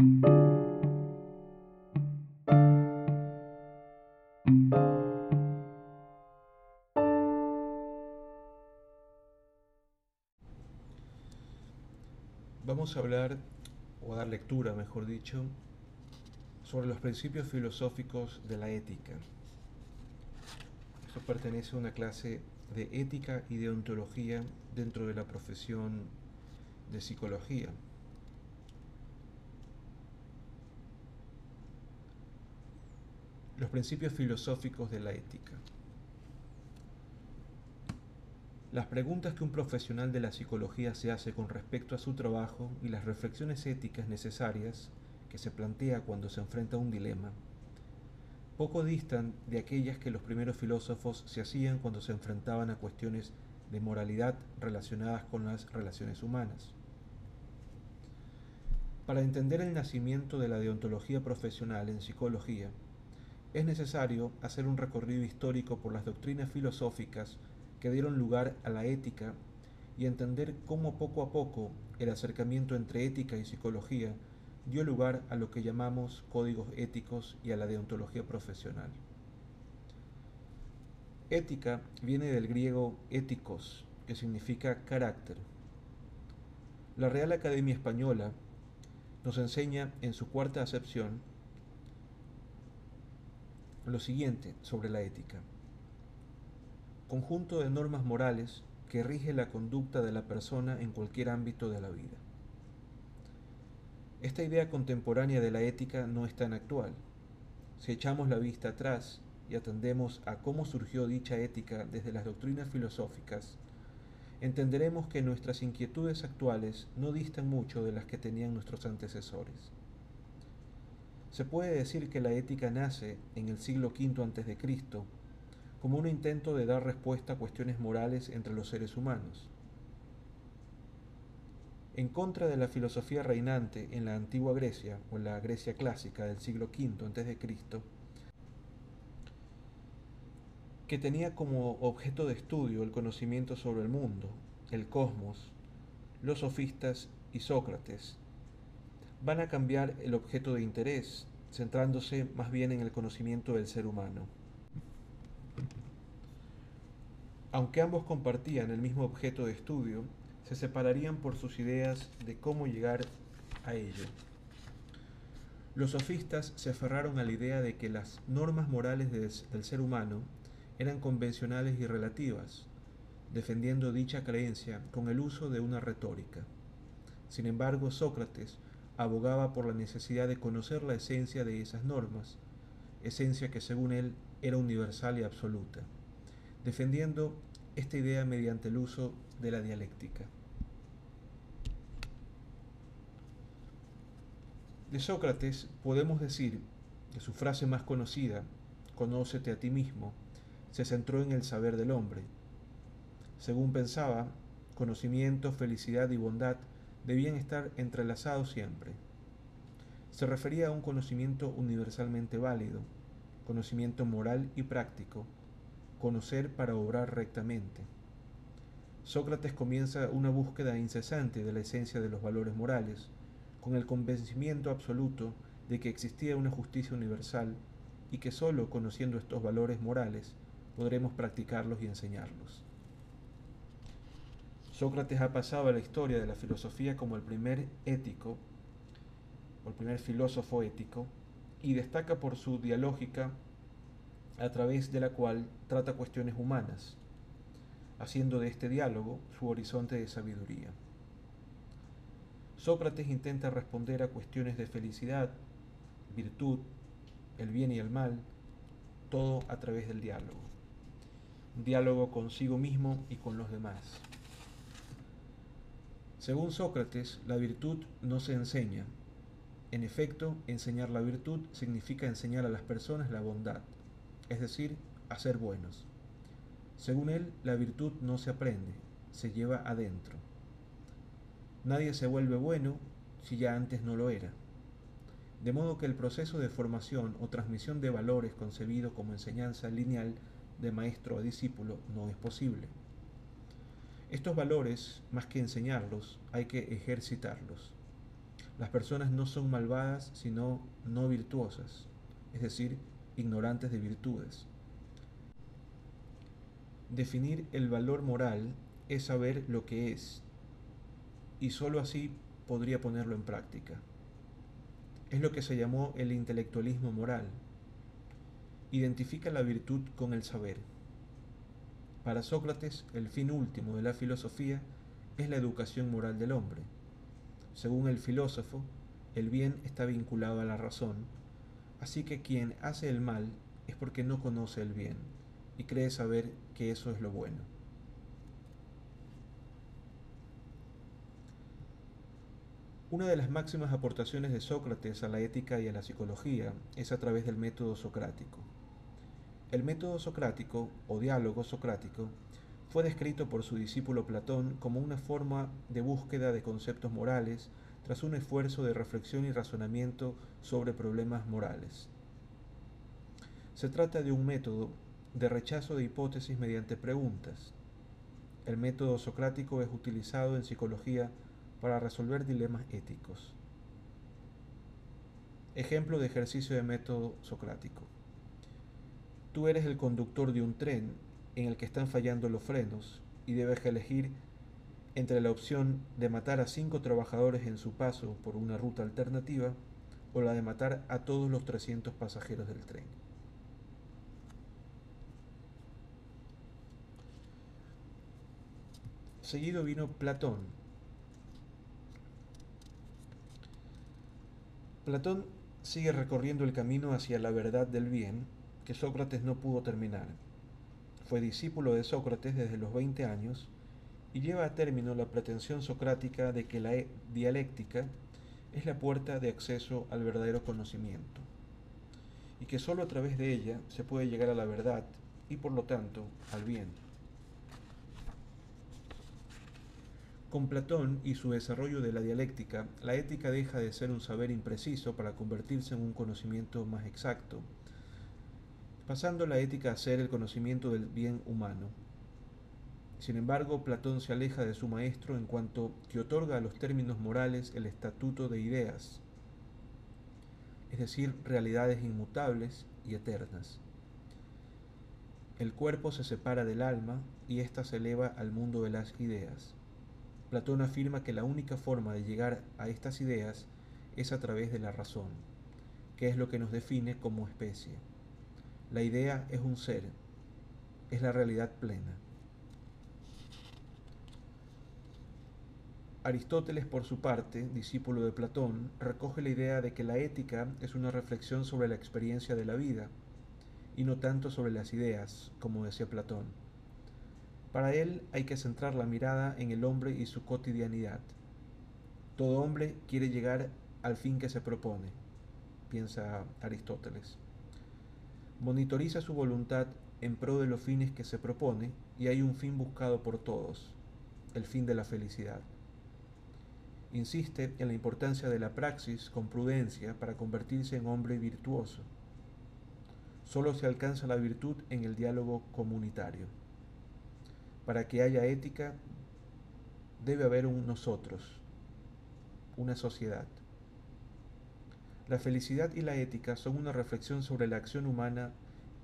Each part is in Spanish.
Vamos a hablar, o a dar lectura, mejor dicho, sobre los principios filosóficos de la ética. Esto pertenece a una clase de ética y de ontología dentro de la profesión de psicología. Los principios filosóficos de la ética. Las preguntas que un profesional de la psicología se hace con respecto a su trabajo y las reflexiones éticas necesarias que se plantea cuando se enfrenta a un dilema, poco distan de aquellas que los primeros filósofos se hacían cuando se enfrentaban a cuestiones de moralidad relacionadas con las relaciones humanas. Para entender el nacimiento de la deontología profesional en psicología, es necesario hacer un recorrido histórico por las doctrinas filosóficas que dieron lugar a la ética y entender cómo poco a poco el acercamiento entre ética y psicología dio lugar a lo que llamamos códigos éticos y a la deontología profesional. Ética viene del griego éticos, que significa carácter. La Real Academia Española nos enseña en su cuarta acepción lo siguiente sobre la ética. Conjunto de normas morales que rige la conducta de la persona en cualquier ámbito de la vida. Esta idea contemporánea de la ética no es tan actual. Si echamos la vista atrás y atendemos a cómo surgió dicha ética desde las doctrinas filosóficas, entenderemos que nuestras inquietudes actuales no distan mucho de las que tenían nuestros antecesores. Se puede decir que la ética nace en el siglo V a.C. como un intento de dar respuesta a cuestiones morales entre los seres humanos. En contra de la filosofía reinante en la antigua Grecia o en la Grecia clásica del siglo V a.C., que tenía como objeto de estudio el conocimiento sobre el mundo, el cosmos, los sofistas y Sócrates van a cambiar el objeto de interés, centrándose más bien en el conocimiento del ser humano. Aunque ambos compartían el mismo objeto de estudio, se separarían por sus ideas de cómo llegar a ello. Los sofistas se aferraron a la idea de que las normas morales del ser humano eran convencionales y relativas, defendiendo dicha creencia con el uso de una retórica. Sin embargo, Sócrates abogaba por la necesidad de conocer la esencia de esas normas, esencia que según él era universal y absoluta, defendiendo esta idea mediante el uso de la dialéctica. De Sócrates podemos decir que su frase más conocida, Conócete a ti mismo, se centró en el saber del hombre. Según pensaba, conocimiento, felicidad y bondad debían estar entrelazados siempre. Se refería a un conocimiento universalmente válido, conocimiento moral y práctico, conocer para obrar rectamente. Sócrates comienza una búsqueda incesante de la esencia de los valores morales, con el convencimiento absoluto de que existía una justicia universal y que sólo conociendo estos valores morales podremos practicarlos y enseñarlos. Sócrates ha pasado a la historia de la filosofía como el primer ético, el primer filósofo ético, y destaca por su dialógica a través de la cual trata cuestiones humanas, haciendo de este diálogo su horizonte de sabiduría. Sócrates intenta responder a cuestiones de felicidad, virtud, el bien y el mal, todo a través del diálogo. Un diálogo consigo mismo y con los demás. Según Sócrates, la virtud no se enseña. En efecto, enseñar la virtud significa enseñar a las personas la bondad, es decir, a ser buenos. Según él, la virtud no se aprende, se lleva adentro. Nadie se vuelve bueno si ya antes no lo era. De modo que el proceso de formación o transmisión de valores concebido como enseñanza lineal de maestro a discípulo no es posible. Estos valores, más que enseñarlos, hay que ejercitarlos. Las personas no son malvadas, sino no virtuosas, es decir, ignorantes de virtudes. Definir el valor moral es saber lo que es, y sólo así podría ponerlo en práctica. Es lo que se llamó el intelectualismo moral. Identifica la virtud con el saber. Para Sócrates, el fin último de la filosofía es la educación moral del hombre. Según el filósofo, el bien está vinculado a la razón, así que quien hace el mal es porque no conoce el bien y cree saber que eso es lo bueno. Una de las máximas aportaciones de Sócrates a la ética y a la psicología es a través del método socrático. El método socrático o diálogo socrático fue descrito por su discípulo Platón como una forma de búsqueda de conceptos morales tras un esfuerzo de reflexión y razonamiento sobre problemas morales. Se trata de un método de rechazo de hipótesis mediante preguntas. El método socrático es utilizado en psicología para resolver dilemas éticos. Ejemplo de ejercicio de método socrático. Tú eres el conductor de un tren en el que están fallando los frenos y debes elegir entre la opción de matar a cinco trabajadores en su paso por una ruta alternativa o la de matar a todos los 300 pasajeros del tren. Seguido vino Platón. Platón sigue recorriendo el camino hacia la verdad del bien que Sócrates no pudo terminar. Fue discípulo de Sócrates desde los 20 años y lleva a término la pretensión socrática de que la dialéctica es la puerta de acceso al verdadero conocimiento y que sólo a través de ella se puede llegar a la verdad y por lo tanto al bien. Con Platón y su desarrollo de la dialéctica, la ética deja de ser un saber impreciso para convertirse en un conocimiento más exacto pasando la ética a ser el conocimiento del bien humano. Sin embargo, Platón se aleja de su maestro en cuanto que otorga a los términos morales el estatuto de ideas, es decir, realidades inmutables y eternas. El cuerpo se separa del alma y ésta se eleva al mundo de las ideas. Platón afirma que la única forma de llegar a estas ideas es a través de la razón, que es lo que nos define como especie. La idea es un ser, es la realidad plena. Aristóteles, por su parte, discípulo de Platón, recoge la idea de que la ética es una reflexión sobre la experiencia de la vida, y no tanto sobre las ideas, como decía Platón. Para él hay que centrar la mirada en el hombre y su cotidianidad. Todo hombre quiere llegar al fin que se propone, piensa Aristóteles monitoriza su voluntad en pro de los fines que se propone y hay un fin buscado por todos, el fin de la felicidad. Insiste en la importancia de la praxis con prudencia para convertirse en hombre virtuoso. Solo se alcanza la virtud en el diálogo comunitario. Para que haya ética, debe haber un nosotros, una sociedad. La felicidad y la ética son una reflexión sobre la acción humana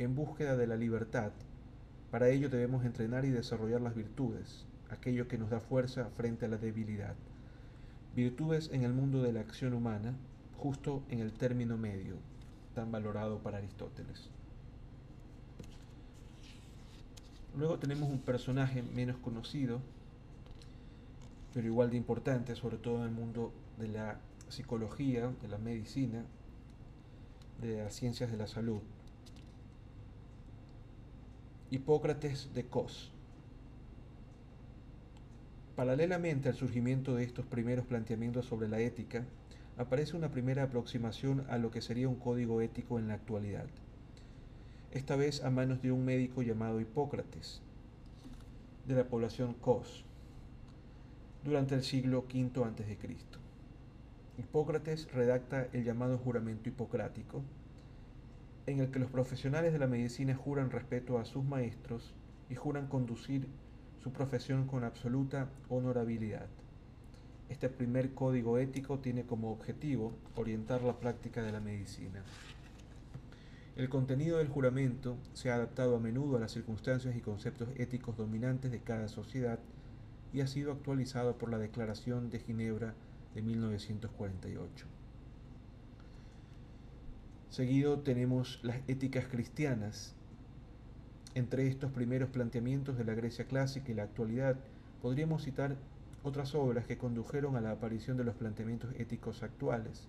en búsqueda de la libertad. Para ello debemos entrenar y desarrollar las virtudes, aquello que nos da fuerza frente a la debilidad. Virtudes en el mundo de la acción humana, justo en el término medio, tan valorado para Aristóteles. Luego tenemos un personaje menos conocido, pero igual de importante, sobre todo en el mundo de la psicología, de la medicina, de las ciencias de la salud. Hipócrates de Cos. Paralelamente al surgimiento de estos primeros planteamientos sobre la ética, aparece una primera aproximación a lo que sería un código ético en la actualidad, esta vez a manos de un médico llamado Hipócrates, de la población Cos, durante el siglo V a.C. Hipócrates redacta el llamado juramento hipocrático, en el que los profesionales de la medicina juran respeto a sus maestros y juran conducir su profesión con absoluta honorabilidad. Este primer código ético tiene como objetivo orientar la práctica de la medicina. El contenido del juramento se ha adaptado a menudo a las circunstancias y conceptos éticos dominantes de cada sociedad y ha sido actualizado por la Declaración de Ginebra de 1948. Seguido tenemos las éticas cristianas. Entre estos primeros planteamientos de la Grecia clásica y la actualidad, podríamos citar otras obras que condujeron a la aparición de los planteamientos éticos actuales.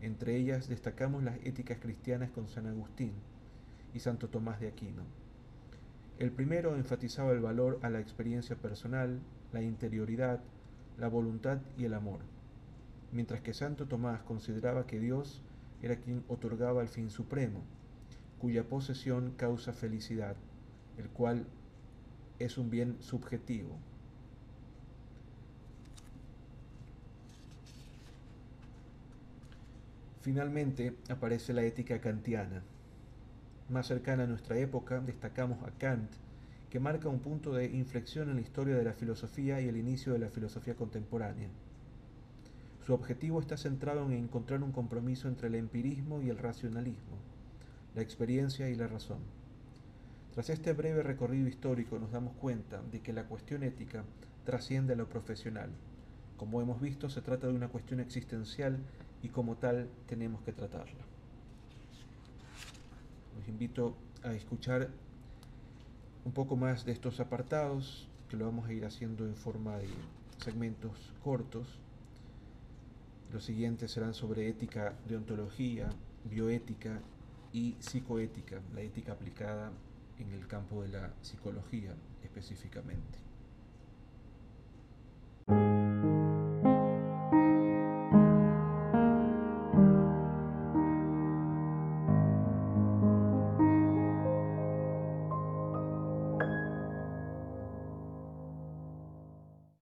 Entre ellas destacamos las éticas cristianas con San Agustín y Santo Tomás de Aquino. El primero enfatizaba el valor a la experiencia personal, la interioridad, la voluntad y el amor, mientras que Santo Tomás consideraba que Dios era quien otorgaba el fin supremo, cuya posesión causa felicidad, el cual es un bien subjetivo. Finalmente aparece la ética kantiana. Más cercana a nuestra época, destacamos a Kant, que marca un punto de inflexión en la historia de la filosofía y el inicio de la filosofía contemporánea. Su objetivo está centrado en encontrar un compromiso entre el empirismo y el racionalismo, la experiencia y la razón. Tras este breve recorrido histórico nos damos cuenta de que la cuestión ética trasciende a lo profesional. Como hemos visto, se trata de una cuestión existencial y como tal tenemos que tratarla. Los invito a escuchar un poco más de estos apartados, que lo vamos a ir haciendo en forma de segmentos cortos. Los siguientes serán sobre ética, deontología, bioética y psicoética, la ética aplicada en el campo de la psicología específicamente.